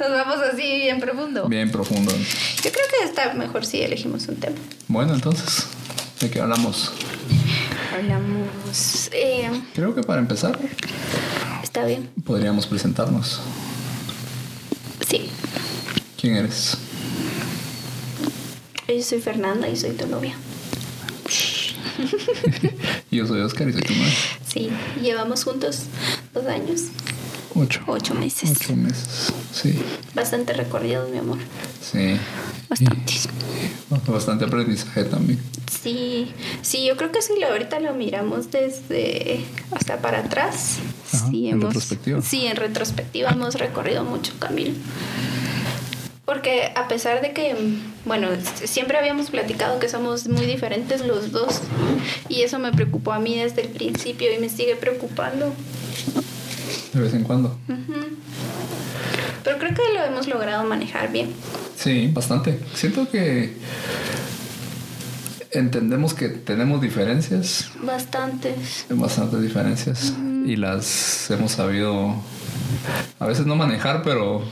Nos vamos así bien profundo. Bien profundo. Yo creo que está mejor si elegimos un tema. Bueno, entonces, ¿de qué hablamos? Hablamos. Eh, Creo que para empezar está bien. podríamos presentarnos. Sí. ¿Quién eres? Yo soy Fernanda y soy tu novia. Yo soy Oscar y soy tu madre. Sí. Llevamos juntos dos años, Ocho. ocho meses. Ocho meses. Sí, Bastante recorrido, mi amor. sí. Bastante. Y bastante aprendizaje también. Sí, sí, yo creo que si lo, ahorita lo miramos desde, o sea, para atrás. Ajá, sí, en hemos, retrospectiva. Sí, en retrospectiva hemos recorrido mucho camino. Porque a pesar de que, bueno, siempre habíamos platicado que somos muy diferentes los dos. Y eso me preocupó a mí desde el principio y me sigue preocupando. De vez en cuando. Pero creo que lo hemos logrado manejar bien. Sí, bastante. Siento que entendemos que tenemos diferencias, Bastantes. bastantes diferencias, y las hemos sabido a veces no manejar, pero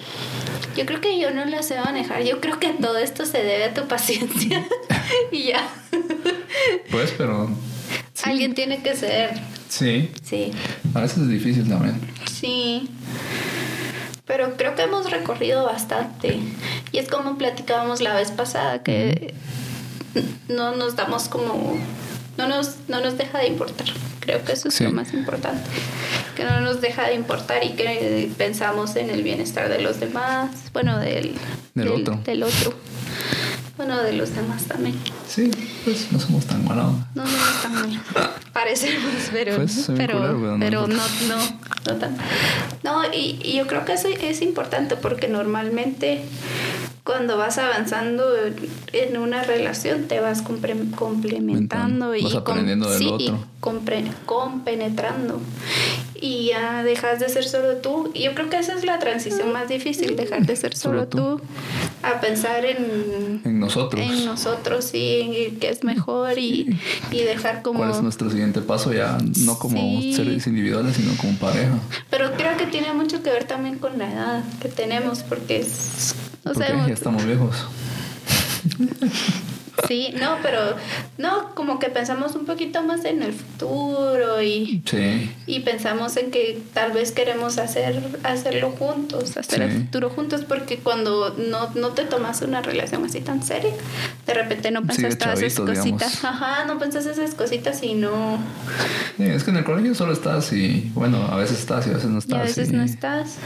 Yo creo que yo no la sé manejar. Yo creo que todo esto se debe a tu paciencia. y ya. pues, pero sí, Alguien tiene que ser. sí, Sí. a veces es difícil también. Sí. Pero creo que hemos recorrido bastante. Y es como platicábamos la vez pasada, que no nos damos como... No nos, no nos deja de importar. Creo que eso es Sí. lo más importante. Que no nos deja de importar y que pensamos en el bienestar de los demás. Bueno, del, Del otro. Del otro. Bueno, de los demás también. Sí, pues no somos tan mala onda. No, no, no tan mal. Parecemos, pero, Pues, pero, pero no no, no, no tan. No, y, y yo creo que eso es importante porque normalmente cuando vas avanzando en una relación te vas complementando y del sí, otro. y compenetrando y ya dejas de ser solo tú. Y yo creo que esa es la transición más difícil, dejar de ser solo, Solo tú. tú a pensar en En nosotros. en nosotros sí, en que es mejor y, y dejar como... ¿Cuál es nuestro siguiente paso? Ya no como Sí. seres individuales, sino como pareja. Pero creo que tiene mucho que ver también con la edad que tenemos, porque es... O Porque sea, ya estamos viejos. sí, no, pero no, como que pensamos un poquito más en el futuro y, Sí, y pensamos en que tal vez queremos hacer hacerlo juntos, hacer el Sí. futuro juntos, porque cuando no, no te tomas una relación así tan seria, de repente no Sí, pensas de todas esas cositas, digamos. ajá, no pensas esas cositas y no... Sí, es que en el colegio solo estás y, bueno, a veces estás y a veces no Y estás. a veces y- no estás.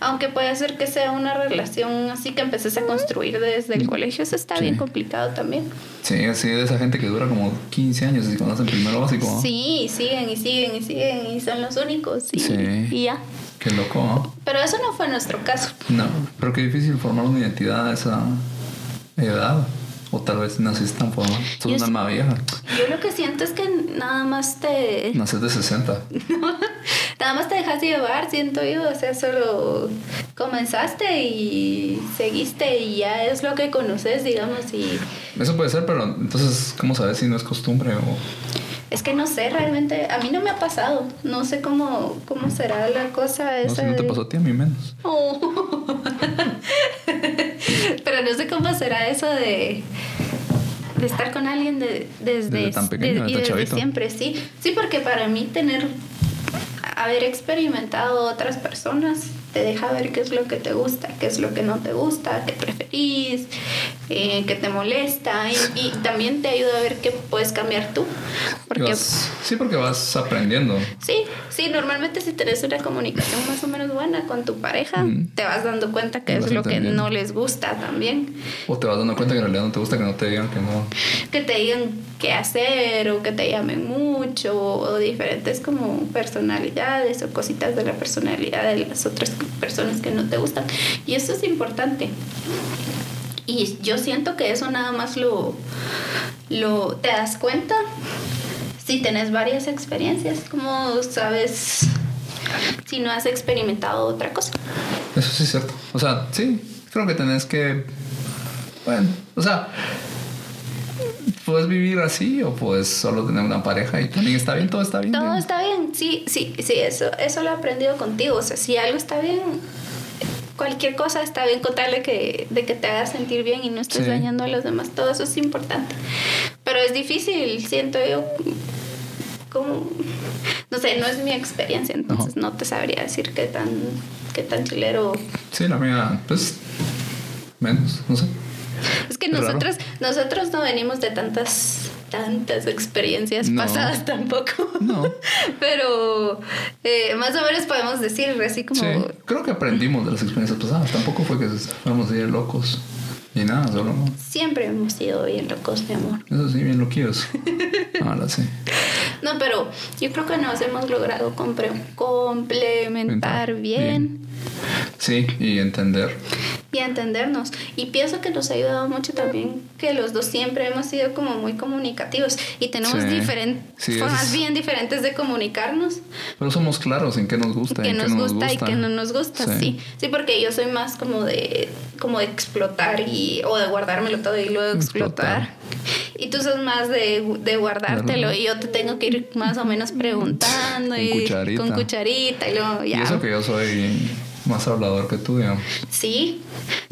Aunque puede ser que sea una relación así que empeces a construir desde el colegio. Eso está Sí. bien complicado también. Sí, así de esa gente que dura como 15 años y cuando hacen primero básico. ¿no? Sí, siguen y siguen y siguen y son los únicos. Y, Sí. y ya. Qué loco, ¿no? Pero eso no fue nuestro caso. No, pero qué difícil formar una identidad a esa edad. O tal vez naciste tan formada. Sos Yo una alma vieja. Yo lo que siento es que nada más te. Naces de 60. Nada más te dejas llevar, siento yo. O sea, solo comenzaste y seguiste y ya es lo que conoces, digamos. Y Eso puede ser, pero entonces, ¿cómo sabes si no es costumbre o...? Es que no sé, realmente, a mí no me ha pasado. No sé cómo, cómo será la cosa No esa. sé, no te pasó a ti, a mí menos. Oh. Pero no sé cómo será eso de, de estar con alguien de, desde, Desde tan pequeño, de- y desde siempre, sí. Sí, porque para mí tener, haber experimentado otras personas te deja ver qué es lo que te gusta, qué es lo que no te gusta, qué preferís, eh, qué te molesta y, y también te ayuda a ver qué puedes cambiar tú. Porque vas- sí, porque vas aprendiendo. Sí, sí, normalmente si tenés una comunicación más o menos buena con tu pareja, Mm. te vas dando cuenta que es lo que no les gusta también. O te vas dando cuenta que en realidad no te gusta que no te digan que no. Que te digan qué hacer o que te llamen mucho o diferentes como personalidades o cositas de la personalidad de las otras personas que no te gustan. Y eso es importante. Y yo siento que eso nada más lo, lo te das cuenta si tenés varias experiencias, como sabes si no has experimentado otra cosa. Eso sí es cierto. O sea, sí, creo que tenés que. Bueno, o sea, puedes vivir así o puedes solo tener una pareja y también está bien, todo está bien. Todo está bien, sí, sí, sí, eso, eso lo he aprendido contigo. O sea, si algo está bien, cualquier cosa está bien contarle que, de que te haga sentir bien y no estés Sí. dañando a los demás. Todo eso es importante. Pero es difícil, siento yo. Como, no sé, no es mi experiencia, entonces no te sabría decir qué tan, qué tan chilero. Sí, la mía, pues, menos, no sé. Es que nosotros, nosotros no venimos de tantas, tantas experiencias No. pasadas tampoco. No. Pero eh, más o menos podemos decir así como... Sí, creo que aprendimos de las experiencias pasadas. Tampoco fue que fuéramos de locos ni nada, solo Siempre hemos sido bien locos, mi amor. eso sí, bien loquillos. Ahora sí. No, pero yo creo que nos hemos logrado compre- complementar bien, Sí, y entender. y entendernos. Y pienso que nos ha ayudado mucho también que los dos siempre hemos sido como muy comunicativos y tenemos Sí. diferentes Sí, formas es- bien diferentes de comunicarnos. Pero somos claros en qué nos gusta, que en nos qué no gusta, nos y que no nos gusta, sí. sí. porque yo soy más como de como de explotar y o de guardármelo todo y luego explotar. Explotar. Y tú sos más de, de guardártelo y yo te tengo que ir más o menos preguntando Con y cucharita. con cucharita y luego ya. Y eso que yo soy más hablador que tú, digamos. Sí,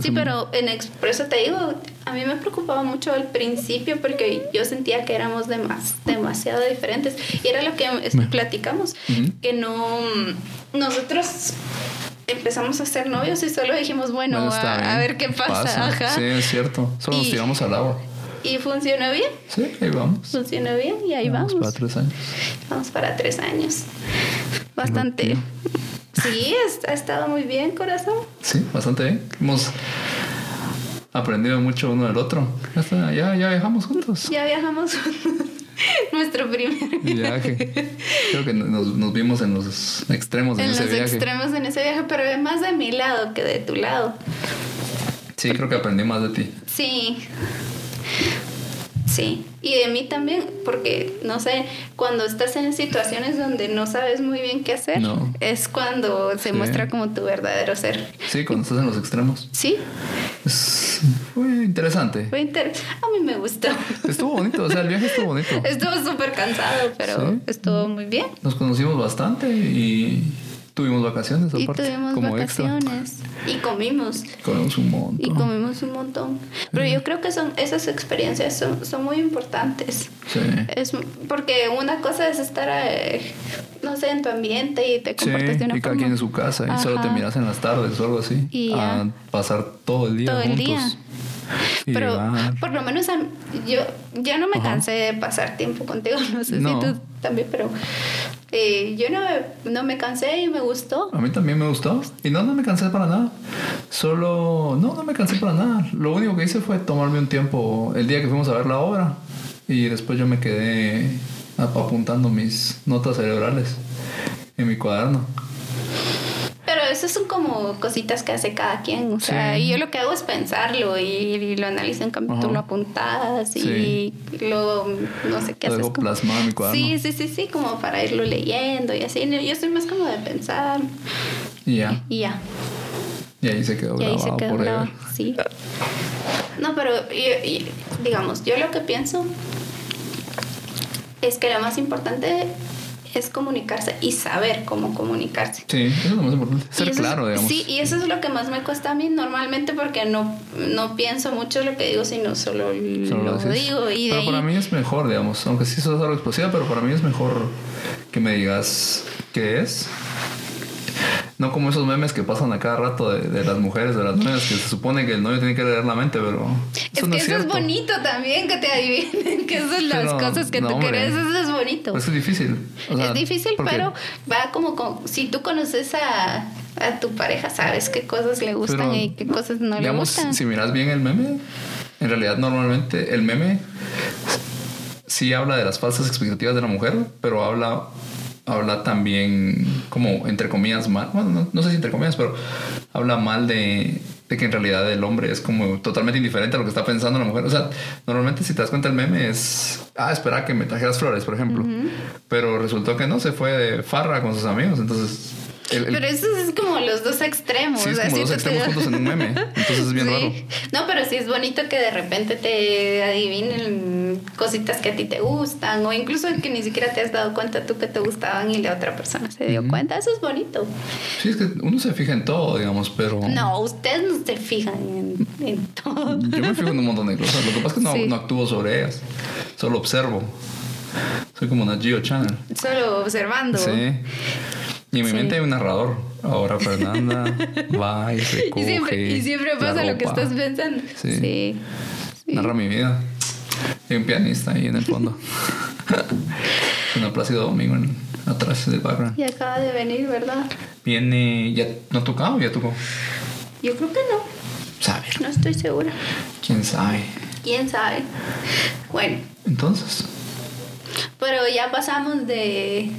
sí, pero en expreso te digo, a mí me preocupaba mucho al principio porque yo sentía que éramos demas- demasiado diferentes y era lo que platicamos, Ujú. que no, nosotros empezamos a ser novios y solo dijimos, bueno, Bueno, a, a ver qué pasa, ajá. Sí, es cierto. Solo nos Y- tiramos al agua. Y funcionó bien, Sí, ahí vamos. funcionó bien y ahí Vamos vamos. para tres años. Vamos para tres años. Bastante. Sí, ha estado muy bien, corazón. Sí, bastante bien. Hemos aprendido mucho uno del otro. Ya, ya, ya viajamos juntos. Ya viajamos nuestro primer Viaje. Creo que nos, nos vimos en los extremos en ese los viaje. extremos en ese viaje, pero más de mi lado que de tu lado. Sí, creo que aprendí más de ti. Sí. Sí. Y de mí también, porque, no sé, cuando estás en situaciones donde no sabes muy bien qué hacer, No. es cuando se Sí. muestra como tu verdadero ser. Sí, cuando estás en los extremos. Sí, Fue interesante. fue inter... A mí me gustó. Estuvo bonito, o sea, el viaje estuvo bonito. Estuvo súper cansado, pero Sí. estuvo muy bien. Nos conocimos bastante y tuvimos vacaciones Y aparte. tuvimos como extra. vacaciones. Y comimos. Comimos un montón. Y comimos un montón. Pero yo creo que son esas experiencias son, son muy importantes. Sí. Es porque una cosa es estar, eh, no sé, en tu ambiente y te Sí, comportas de una y cada forma. quien en su casa y solo te Ajá. miras en las tardes o algo así. Y a ya. pasar todo el día Todo el juntos. día. Y Pero llegar. por lo menos a yo, yo no me Ajá. cansé de pasar tiempo contigo. No sé No. si tú también, pero eh, yo no, no me cansé y me gustó. A mí también me gustó. Y no, no me cansé para nada. Solo, no, no me cansé para nada. Lo único que hice fue tomarme un tiempo el día que fuimos a ver la obra. Y después yo me quedé ap- apuntando mis notas cerebrales en mi cuaderno. Eso son como cositas que hace cada quien. O sea, Sí. y yo lo que hago es pensarlo y, y lo analizo en cambio tú lo apuntas y Sí. luego no sé qué Lo haces. como- plasmado en mi cuaderno. Sí, sí, sí, sí, como para irlo leyendo y así. Yo soy más como de pensar Y ya. y ya. Y ahí se quedó Y ahí se quedó por grabado, sí. No, pero yo- digamos, yo lo que pienso es que lo más importante es comunicarse y saber cómo comunicarse. Sí, eso es lo más importante. Y Ser eso es- claro, digamos. Sí, y eso es lo que más me cuesta a mí normalmente porque no, no pienso mucho lo que digo, sino solo, Solo lo dices. digo. Y pero ahí, para mí es mejor, digamos, aunque sí eso es algo explosiva, pero para mí es mejor que me digas qué es. No como esos memes que pasan a cada rato de, de las mujeres, de las novias, que se supone que el novio tiene que leer la mente, pero es eso que no es eso es bonito también, que te adivinen que esas son las Pero, cosas que no, tú hombre. querés, eso es bonito. Pues es difícil. O sea, es difícil, pero va como, con- si tú conoces a, a tu pareja, sabes qué cosas le gustan Pero, y qué cosas no le digamos, gustan. si miras bien el meme, en realidad normalmente el meme sí habla de las falsas expectativas de la mujer, pero habla habla también como entre comillas mal, bueno, no, no sé si entre comillas, pero habla mal de, de que en realidad el hombre es como totalmente indiferente a lo que está pensando la mujer. O sea, normalmente si te das cuenta el meme es, ah, espera que me trajeras flores, por ejemplo. Pero resultó que no, se fue de farra con sus amigos, entonces el- el- Pero eso es como los dos extremos. sí, es como extremos juntos en un meme. Entonces es bien Sí. raro. No, pero sí es bonito que de repente te adivinen cositas que a ti te gustan o incluso que ni siquiera te has dado cuenta tú que te gustaban y la otra persona se dio cuenta. Eso es bonito. Sí, es que uno se fija en todo, digamos, pero. No, ustedes no se fijan en, en todo. Yo me fijo en un montón de cosas. Lo que pasa es que no, Sí. no actúo sobre ellas. Solo observo. Soy como una Geo Channel. Solo observando. Sí. Y en mi Sí. mente hay un narrador. Ahora Fernanda va y recoge. Y siempre, y siempre pasa lo que estás pensando. Sí. Sí. Sí. Narra mi vida. Hay un pianista ahí en el fondo. Una Plácido Domingo en, atrás del background. Y acaba de venir, ¿verdad? Viene. ¿Ya no ha tocado o ya tocó? Yo creo que no. Saber. No estoy segura. ¿Quién sabe? ¿Quién sabe? Bueno, Entonces, pero ya pasamos de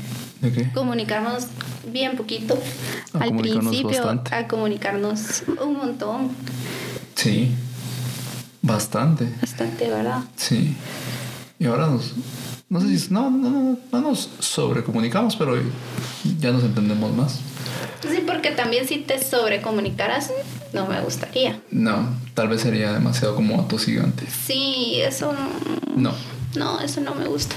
¿de qué? comunicarnos bien poquito A al principio bastante. a comunicarnos un montón, Sí. Bastante. bastante, ¿verdad? Sí. Y ahora nos. No sé si. No, no, no, no nos sobrecomunicamos, pero ya nos entendemos más. Sí, porque también si te sobrecomunicaras, no me gustaría. No, tal vez sería demasiado como atosigante. Sí, eso no, No. no, eso no me gusta.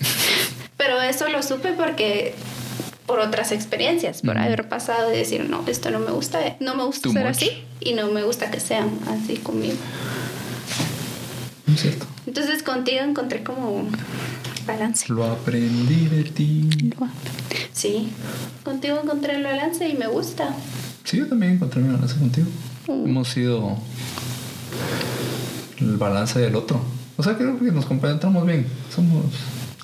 Pero eso lo supe porque por otras experiencias, por haber pasado y decir, no, esto no me gusta, no me gusta Too ser much. así y no me gusta que sean así conmigo. No es cierto. Entonces contigo encontré como balance. Lo aprendí de ti. Sí, contigo encontré el balance y me gusta. Sí, yo también encontré mi balance contigo. Mm. Hemos sido el balance del otro. O sea, creo que nos complementamos bien. Somos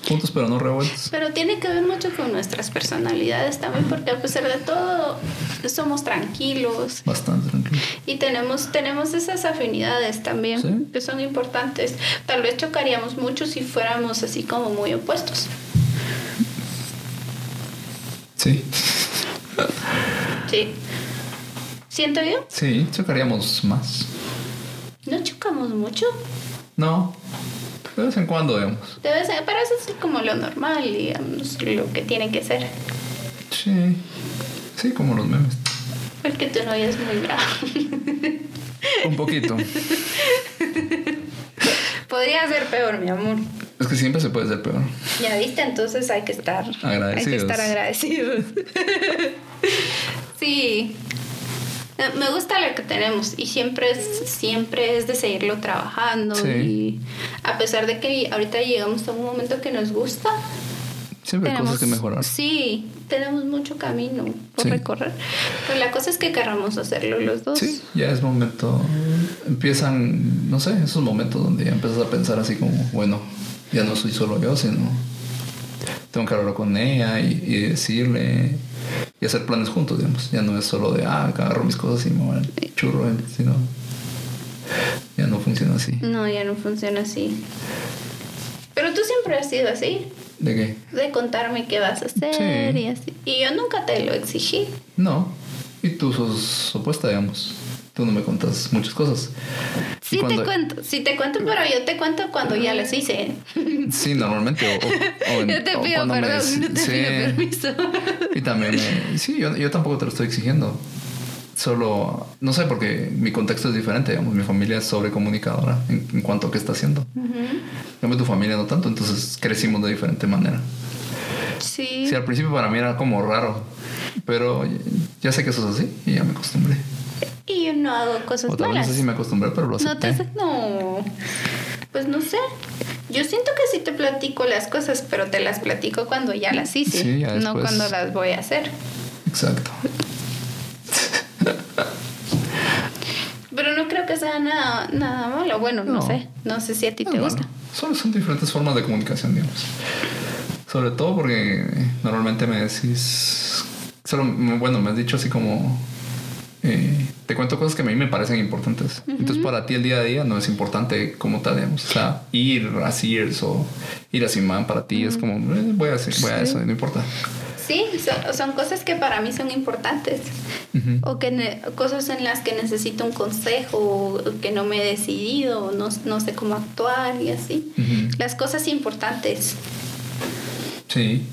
juntos pero no revueltos. Pero tiene que ver mucho con nuestras personalidades también, porque a pesar de todo somos tranquilos Bastante tranquilo. y tenemos, tenemos esas afinidades también Sí. que son importantes. Tal vez chocaríamos mucho si fuéramos así como muy opuestos. Sí. Sí. Siento yo, Sí, chocaríamos más. no chocamos mucho. No. De vez en cuando, digamos. Debe ser, pero eso es como lo normal, digamos, lo que tiene que ser. Sí. Sí, como los memes. Porque tu novia es muy brava. Un poquito. Podría ser peor, mi amor. Es que siempre se puede ser peor. Ya viste, entonces hay que estar Hay que Agradecidos. estar agradecidos. sí. Eh, Me gusta lo que tenemos y siempre es, siempre es de seguirlo trabajando Sí. y a pesar de que ahorita llegamos a un momento que nos gusta, Siempre hay cosas que mejorar. Sí, tenemos mucho camino por Sí. recorrer. Pero la cosa es que queramos hacerlo los dos. Sí, ya es momento. Empiezan, no sé, esos momentos donde ya empiezas a pensar así como, bueno, ya no soy solo yo, sino tengo que hablar con ella y, y decirle y hacer planes juntos, digamos. Ya no es solo de, ah, agarro mis cosas y me voy al churro, sino ya no funciona así. No, ya no funciona así. Pero tú siempre has sido así, ¿De qué? de contarme qué vas a hacer Sí. y así. Y yo nunca te lo exigí. No. Y tú sos opuesta, digamos. Tú no me contas muchas cosas. Sí cuando- te cuento, sí te cuento, pero yo te cuento cuando ya las hice. Sí, normalmente. O, o- o en- Yo te pido me perdón, no te sí. pido permiso. Y también, me- sí, yo, yo tampoco te lo estoy exigiendo. Solo, no sé, porque mi contexto es diferente, digamos, mi familia es sobrecomunicadora en, en cuanto a qué está haciendo. En cambio, tu familia no tanto, entonces crecimos de diferente manera. Sí. Sí, al principio para mí era como raro, pero ya sé que eso es así y ya me acostumbré. Y yo no hago cosas O vez no malas. sé si me acostumbré, pero lo No te acepté. no. Pues no sé. Yo siento que sí te platico las cosas, pero te las platico cuando ya las hice, Sí, ya no cuando las voy a hacer. Exacto. Pero no creo que sea nada, nada malo. Bueno, no, No. sé. No sé si a ti No, te bueno, gusta. Solo son diferentes formas de comunicación, digamos. Sobre todo porque normalmente me decís. Solo, bueno, me has dicho así como. Eh, te cuento cosas que a mí me parecen importantes. Entonces, para ti el día a día no es importante como tal, digamos. O sea, ir a Sears o ir a Simán para ti es como, eh, voy a, hacer, voy a eso, no importa. Sí, son, son cosas que para mí son importantes. O que ne- cosas en las que necesito un consejo, o que no me he decidido, o no, no sé cómo actuar y así. Las cosas importantes. Sí.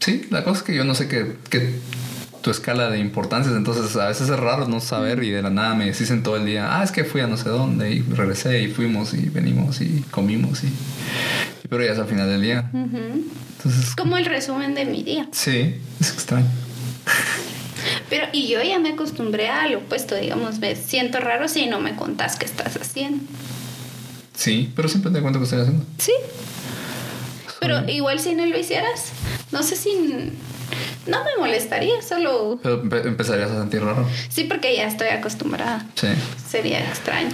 Sí, la cosa es que yo no sé qué tu escala de importancias, entonces a veces es raro no saber y de la nada me dicen todo el día, ah, es que fui a no sé dónde y regresé y fuimos y venimos y comimos y... Pero ya es al final del día. Entonces... Es como el resumen de mi día. Sí, es extraño. Pero, y yo ya me acostumbré a lo opuesto, digamos, me siento raro si no me contás qué estás haciendo. Sí, pero siempre te cuento qué estoy haciendo. Sí. Pero igual si no lo hicieras, no sé si no me molestaría, solo... Pero empezarías a sentir raro. Sí, porque ya estoy acostumbrada. Sí. Sería extraño.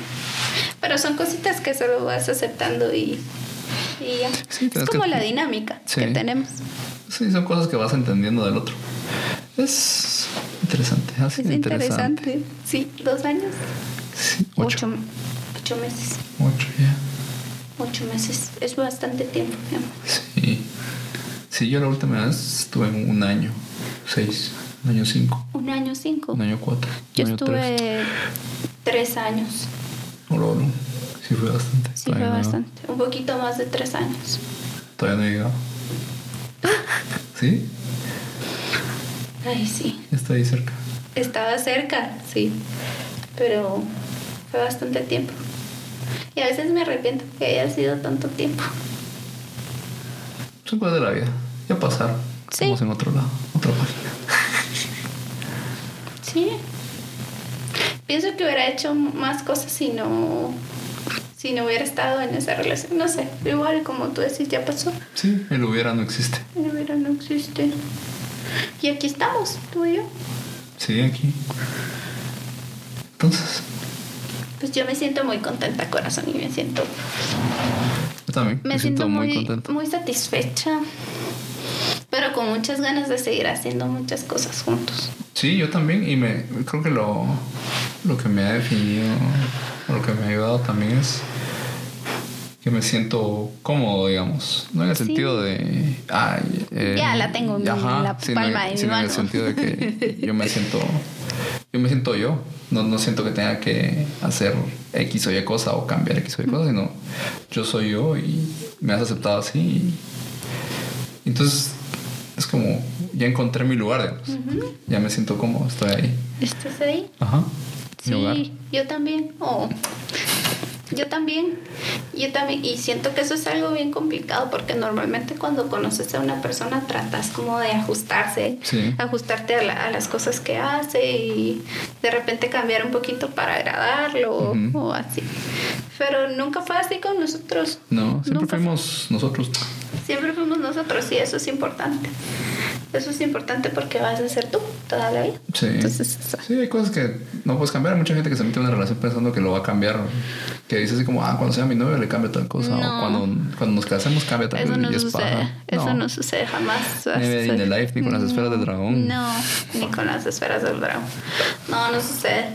Pero son cositas que solo vas aceptando y, y ya. es como la dinámica que tenemos. Sí, son cosas que vas entendiendo del otro. Es interesante. es interesante. Sí, dos años. Sí, ocho. ocho, meses. Ocho, ya. Ocho meses. Es bastante tiempo, Sí. Sí, yo la última vez estuve en un año, seis, un año cinco. Un año cinco. Un año cuatro. Yo estuve tres, años. Oh, Sí fue bastante. Sí fue bastante. Un poquito más de tres años. Todavía no he llegado. ¿Sí? Ay, sí. Está ahí cerca. Estaba cerca, sí. Pero fue bastante tiempo. Y a veces me arrepiento que haya sido tanto tiempo. Son cosas de la vida. Ya pasaron. Sí. Estamos en otro lado, otra página. Sí. Pienso que hubiera hecho más cosas si no si no hubiera estado en esa relación. No sé, igual como tú decís, ya pasó. Sí, el hubiera no existe. El hubiera no existe. Y aquí estamos, tú y yo. Sí, aquí. Entonces. Pues yo me siento muy contenta, corazón, y me siento también. Me, siento, muy, muy, satisfecha, pero con muchas ganas de seguir haciendo muchas cosas juntos. Sí, yo también, y me creo que lo, lo que me ha definido, lo que me ha ayudado también es que me siento cómodo, digamos. No en el sentido de. Eh, ya la tengo en la palma de mi mano. en el sentido de que yo me siento. Yo me siento yo. No, no siento que tenga que hacer X o Y cosa o cambiar X o Y cosa, sino yo soy yo y me has aceptado así. entonces es como ya encontré mi lugar, digamos. Ya me siento cómodo, estoy ahí. ¿Estás ahí? Ajá. Sí, yo también. Oh. Yo también, yo también, y siento que eso es algo bien complicado porque normalmente cuando conoces a una persona tratas como de ajustarse, ajustarte a, las cosas que hace y de repente cambiar un poquito para agradarlo o así. Pero nunca fue así con nosotros. No, siempre fuimos nosotros. Siempre fuimos nosotros y eso es importante. Eso es importante porque vas a ser tú toda la vida. Sí. sí, hay cosas que no puedes cambiar. Hay mucha gente que se mete en una relación pensando que lo va a cambiar. Que dice así como, ah, cuando sea mi novio le cambia tal cosa. O cuando, cuando nos casemos cambia tal cosa. Eso no sucede. Eso no. sucede jamás. Ni in the life, ni con las esferas del dragón. No, ni con las esferas del dragón. No, no sucede.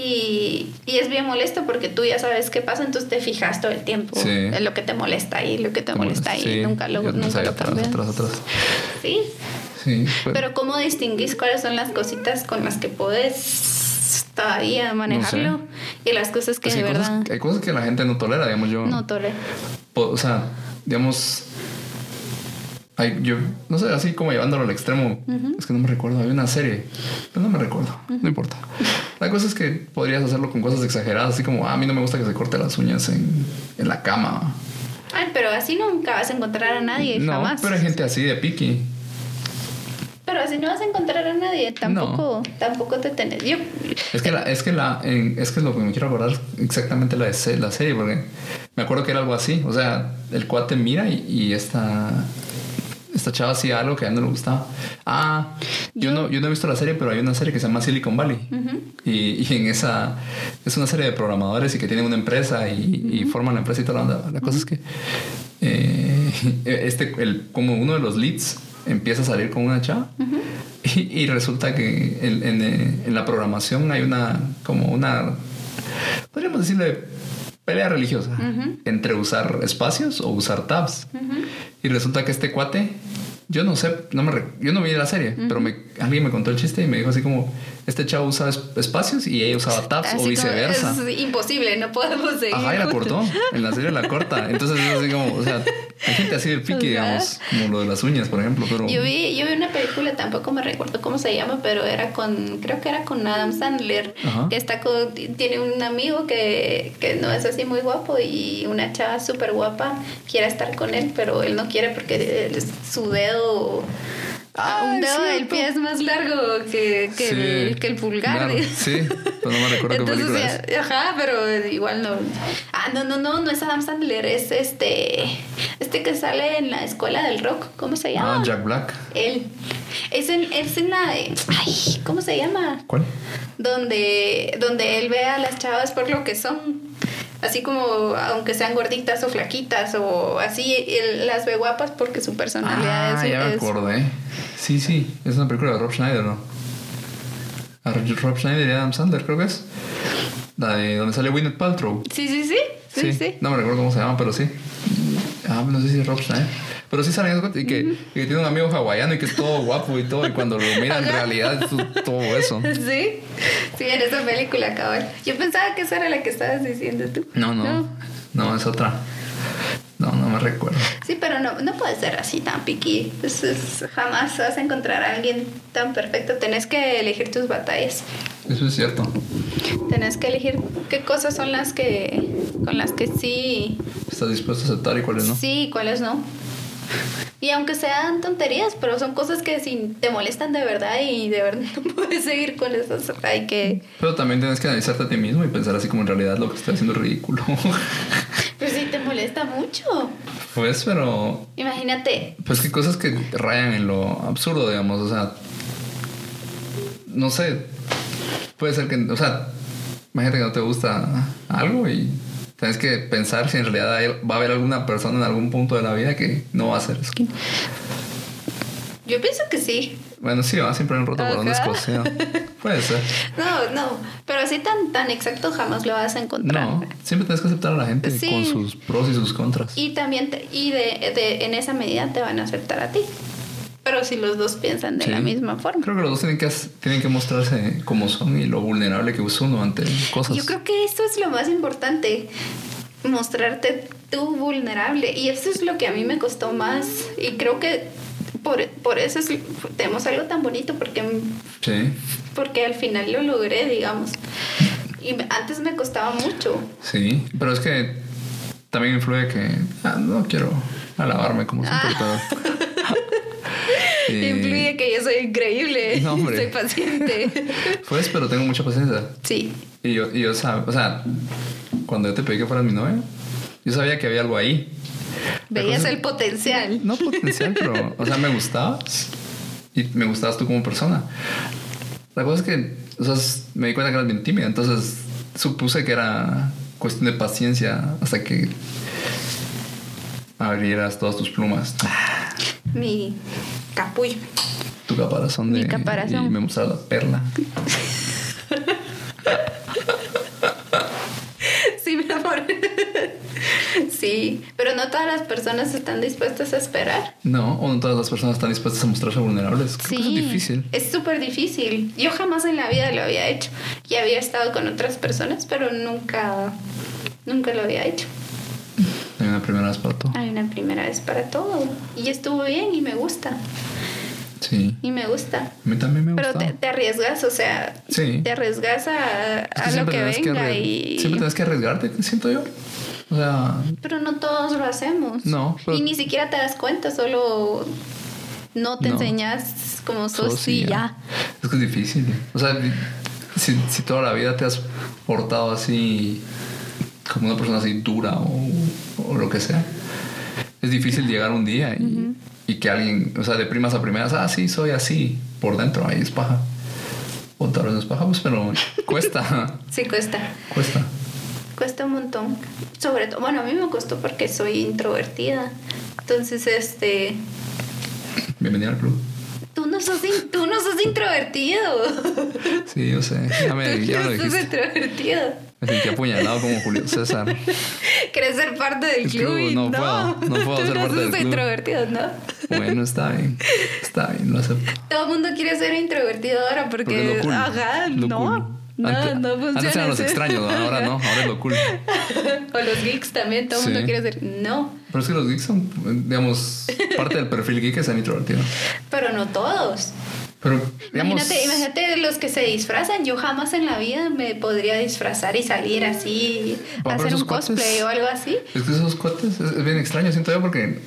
Y, y, es bien molesto porque tú ya sabes qué pasa, entonces te fijas todo el tiempo en lo que te molesta y lo que te molesta y nunca lo, nunca lo cambias. Atrás, atrás. Sí. sí Pero ¿cómo distinguís cuáles son las cositas con las que puedes todavía manejarlo y las cosas que pues de verdad... hay cosas que la gente no tolera, digamos yo. No tolera. O sea, digamos Ay, yo, no sé, así como llevándolo al extremo. Es que no me recuerdo. Había una serie, pero no me recuerdo. No importa. La cosa es que podrías hacerlo con cosas exageradas, así como, ah, a mí no me gusta que se corte las uñas en, en la cama. Ay, pero así nunca vas a encontrar a nadie. No, jamás. pero hay gente así de piqui. Pero así no vas a encontrar a nadie. Tampoco, tampoco te tenés. Yo... Es que la, es que la, es que lo que me quiero acordar exactamente la de la serie, porque me acuerdo que era algo así. O sea, el cuate mira y, y esta esta chava hacía algo que a él no le gustaba. Ah, yo, no, yo no he visto la serie, pero hay una serie que se llama Silicon Valley. y, y, en esa es una serie de programadores y que tienen una empresa y, forman la empresa y toda la onda. La cosa es que eh, este, el, como uno de los leads empieza a salir con una chava y, resulta que en, en, en, la programación hay una, como una, podríamos decirle, pelea religiosa entre usar espacios o usar tabs. Y resulta que este cuate Yo no sé, no me, yo no vi la serie, pero me, alguien me contó el chiste y me dijo así como, este chavo usaba es- espacios y ella usaba tabs Así o viceversa. es imposible, no podemos seguir. Ajá, y la cortó. En la serie la corta. Entonces es así como, o sea, hay gente así de piqui, Ajá. digamos, como lo de las uñas, por ejemplo, pero... Yo vi, yo vi una película, tampoco me recuerdo cómo se llama, pero era con, creo que era con Adam Sandler, Ajá. que está con, tiene un amigo que, que no es así muy guapo y una chava súper guapa quiere estar con él, pero él no quiere porque su dedo, Ah, un dedo del pie es más largo que, que, Sí, el, que el pulgar. claro, sí, pero no me recuerdo qué Entonces, película ya- es. ajá, pero igual no. Ah, no, no, no, no es Adam Sandler, es este, este que sale en la escuela del rock, ¿cómo se llama? Ah, Jack Black. Él. Es en, es en la. Ay, ¿cómo se llama? ¿Cuál? Donde, donde él ve a las chavas por lo que son. Así como, aunque sean gorditas o flaquitas o así, las ve guapas porque su personalidad Ah, es. ya me es- acordé. Sí, sí, es una película de Rob Schneider, ¿no? A Rob Schneider y Adam Sandler, creo que es. La de donde sale Gwyneth Paltrow. Sí, sí, sí. Sí, sí. No me recuerdo cómo se llama, pero sí. Ah, no sé si es Rob Schneider. Pero sí salen esos- y que, y que tiene un amigo hawaiano y que es todo guapo y todo. Y cuando lo mira en realidad es todo eso. Sí, sí, en esa película, cabal. Yo pensaba que esa era la que estabas diciendo tú. No, no. No, es otra. No, no me recuerdo. Sí, pero no, no puede ser así tan piqui. Es- es- jamás vas a encontrar a alguien tan perfecto. Tenés que elegir tus batallas. Eso es cierto. Tenés que elegir qué cosas son las que con las que sí, Estás dispuesto a aceptar y cuáles no. sí y cuáles no. Y aunque sean tonterías, pero son cosas que si te molestan de verdad y de verdad no puedes seguir con esas, hay que... Pero también tienes que analizarte a ti mismo y pensar así como en realidad lo que estás haciendo es ridículo. Pero si te molesta mucho. pues, pero Imagínate, Pues que cosas que rayan en lo absurdo, digamos, o sea, no sé, puede ser que, o sea, imagínate que no te gusta algo y tienes que pensar si en realidad hay- va a haber alguna persona en algún punto de la vida que no va a hacer eso. yo pienso que sí. Bueno, sí, va siempre en roto por una Ajá. escocia. Puede ser. No, no, pero así tan, tan exacto jamás lo vas a encontrar. No, siempre tienes que aceptar a la gente Sí. con sus pros y sus contras. Y también, te- y de, de- en esa medida te van a aceptar a ti. Pero si los dos piensan de Sí. la misma forma. Creo que los dos tienen que, tienen que mostrarse como son y lo vulnerable que es uno ante cosas. Yo creo que esto es lo más importante, mostrarte tú vulnerable. Y eso es lo que a mí me costó más. Y creo que por, por eso es, tenemos algo tan bonito, porque, Sí, porque al final lo logré, digamos. Y antes me costaba mucho. sí, pero es que también influye que ah, no quiero alabarme como siempre, pero... Eh, Influye que yo soy increíble, no, hombre. soy paciente. Pues, pero tengo mucha paciencia. Sí, Y yo, y yo sab- o sea, cuando yo te pedí que fueras mi novia, yo sabía que había algo ahí. Veías cosa el potencial. No potencial, pero, o sea, me gustabas y me gustabas tú como persona. La cosa es que, o sea, me di cuenta que eras bien tímida, entonces supuse que era cuestión de paciencia hasta que abrieras todas tus plumas, Mi capullo. tu caparazón Mi de caparazón. y me mostraras la perla. Sí, mi amor. Sí, pero no todas las personas están dispuestas a esperar. No, o no todas las personas están dispuestas a mostrarse vulnerables. Creo que eso es difícil. Es súper difícil. Yo jamás en la vida lo había hecho. Y había estado con otras personas, pero nunca, nunca lo había hecho. Hay una primera vez para todo. Hay una primera vez para todo. Y estuvo bien y me gusta. Sí. Y me gusta. A mí también me Pero gusta. te, te arriesgas, o sea, Sí. te arriesgas a, Es que a lo que venga y... Siempre tienes que arriesgarte, siento yo. O sea, Pero no todos lo hacemos. No, pero- Y ni siquiera te das cuenta, solo no te No. enseñas como sos y ya. Es que es difícil. O sea, si, si toda la vida te has portado así, como una persona así dura o, o lo que sea, es difícil llegar un día y, y que alguien, o sea, de primas a primeras, ah, sí, soy así, por dentro, ahí es paja. O tal vez no es paja, pues, pero cuesta, Sí, cuesta. cuesta. Cuesta un montón. Sobre todo, bueno, a mí me costó porque soy introvertida. Entonces, este, Bienvenida al club. tú no no sos, in- tú no sos introvertido. Sí, yo sé. Ya me, ya me lo Tú sos introvertido. Me sentí apuñalado como Julio César. ¿Quieres ser parte del El club? club, no no, puedo, no puedo ser no parte del club. introvertido, ¿no? Bueno, está bien. Está bien, lo acepto. Todo el mundo quiere ser introvertido ahora porque, Porque lo cool. ajá, Lo no. cool. No, Antes- no funciona. Antes eran los extraños, ahora no, ahora es lo cool. o los geeks también, todo el mundo quiere ser. No, Pero es que los geeks son, digamos, parte del perfil geek es ser introvertido. pero no todos. Pero, digamos. Imagínate, imagínate los que se disfrazan. Yo jamás en la vida me podría disfrazar y salir así, hacer un cosplay cuates- o algo así. Es que esos cuates es, bien extraño, siento yo, porque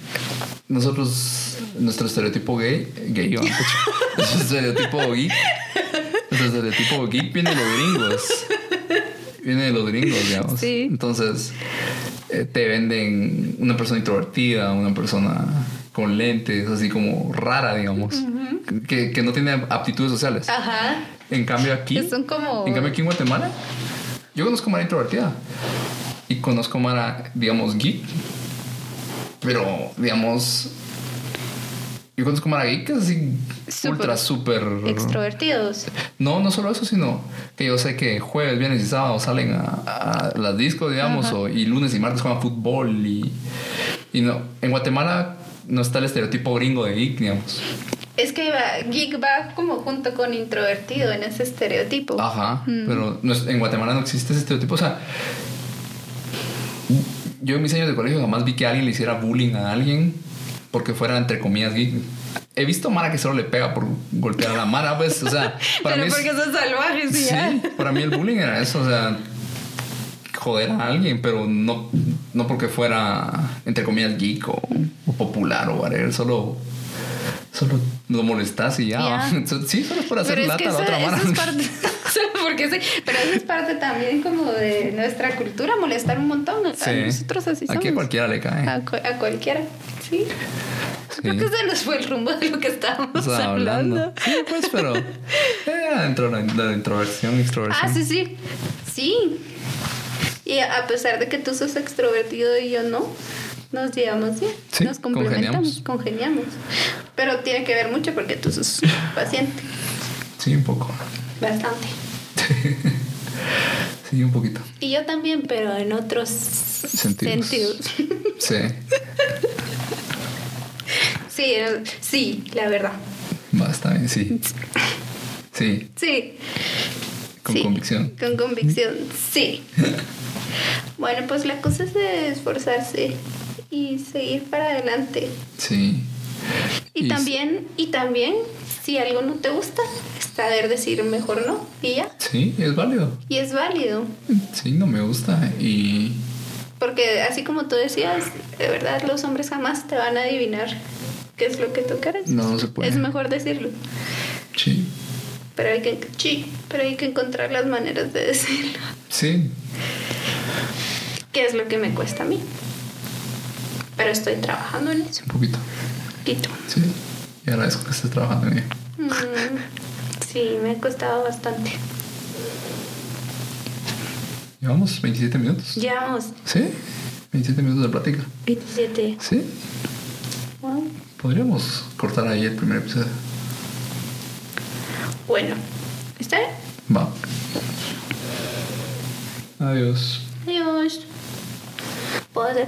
nosotros, nuestro estereotipo gay, gay, ¿no? nuestro estereotipo geek, nuestro estereotipo geek viene de los gringos. Viene de los gringos, digamos. Sí. Entonces, eh, te venden una persona introvertida, una persona con lentes, así como rara, digamos, que, que no tiene aptitudes sociales. Ajá. En cambio aquí, son como- en cambio aquí en Guatemala, yo conozco Mara introvertida y conozco Mara, digamos, geek, pero digamos, yo conozco Mara geek que es así ultra súper Extrovertidos. no, no solo eso, sino que yo sé que jueves, viernes y sábado salen a, a las discos, digamos, o, y lunes y martes juegan fútbol y, y no, en Guatemala no está el estereotipo gringo de geek, digamos. Es que va- geek va como junto con introvertido en ese estereotipo. Ajá, pero no es- en Guatemala no existe ese estereotipo. O sea, yo en mis años de colegio jamás vi que alguien le hiciera bullying a alguien porque fuera, entre comillas, geek. He visto Mara que solo le pega por golpear a la Mara, pues, o sea, para Pero mí es- porque son salvajes y ya. Sí, para mí el bullying era eso, o sea, joder a alguien, pero no, no porque fuera, entre comillas, geek o, o popular o whatever, solo, solo lo molestas y ya. Sí, solo es por hacer Pero es lata que a la eso, otra eso es parte, porque sí, pero eso es parte también como de nuestra cultura, molestar un montón. A Sí. nosotros así somos. Aquí a cualquiera le cae. A, cu- a cualquiera, sí. Sí. Creo que se nos fue el rumbo de lo que estábamos hablando. Sí, pues, pero eh, dentro de la, de la introversión, extroversión. Ah, sí, sí. Sí. Y a pesar de que tú sos extrovertido y yo no, nos llevamos bien. Sí, nos complementamos, congeniamos. Pero tiene que ver mucho porque tú sos paciente. Sí, un poco. Bastante. Sí, un poquito. Y yo también, pero en otros Sentidos. sentidos. Sí. Sí, eh, sí, la verdad. Bien, sí. Sí, Sí. con Sí, convicción. Con convicción, sí. Bueno, pues la cosa es de esforzarse y seguir para adelante. Sí. Y, Y- también, y también, si algo no te gusta, saber decir mejor no. Y ya. Sí, es válido. Y es válido. Sí, no me gusta. Y Porque así como tú decías, de verdad los hombres jamás te van a adivinar qué es lo que tú quieres. no, no se puede. Es mejor decirlo. Sí. Pero hay que, sí, pero hay que encontrar las maneras de decirlo. Sí. ¿Qué es lo que me cuesta a mí? Pero estoy trabajando en eso. Un poquito. Poquito. Sí. Y agradezco que estés trabajando en ello. Mm, sí, me ha costado bastante. Llevamos 27 minutos. Llevamos Sí. 27 minutos de plática. 27. Sí. Wow. Podríamos cortar ahí el primer episodio. Bueno, ¿está bien? Va. Adiós. Adiós. ¿Puedo hacer?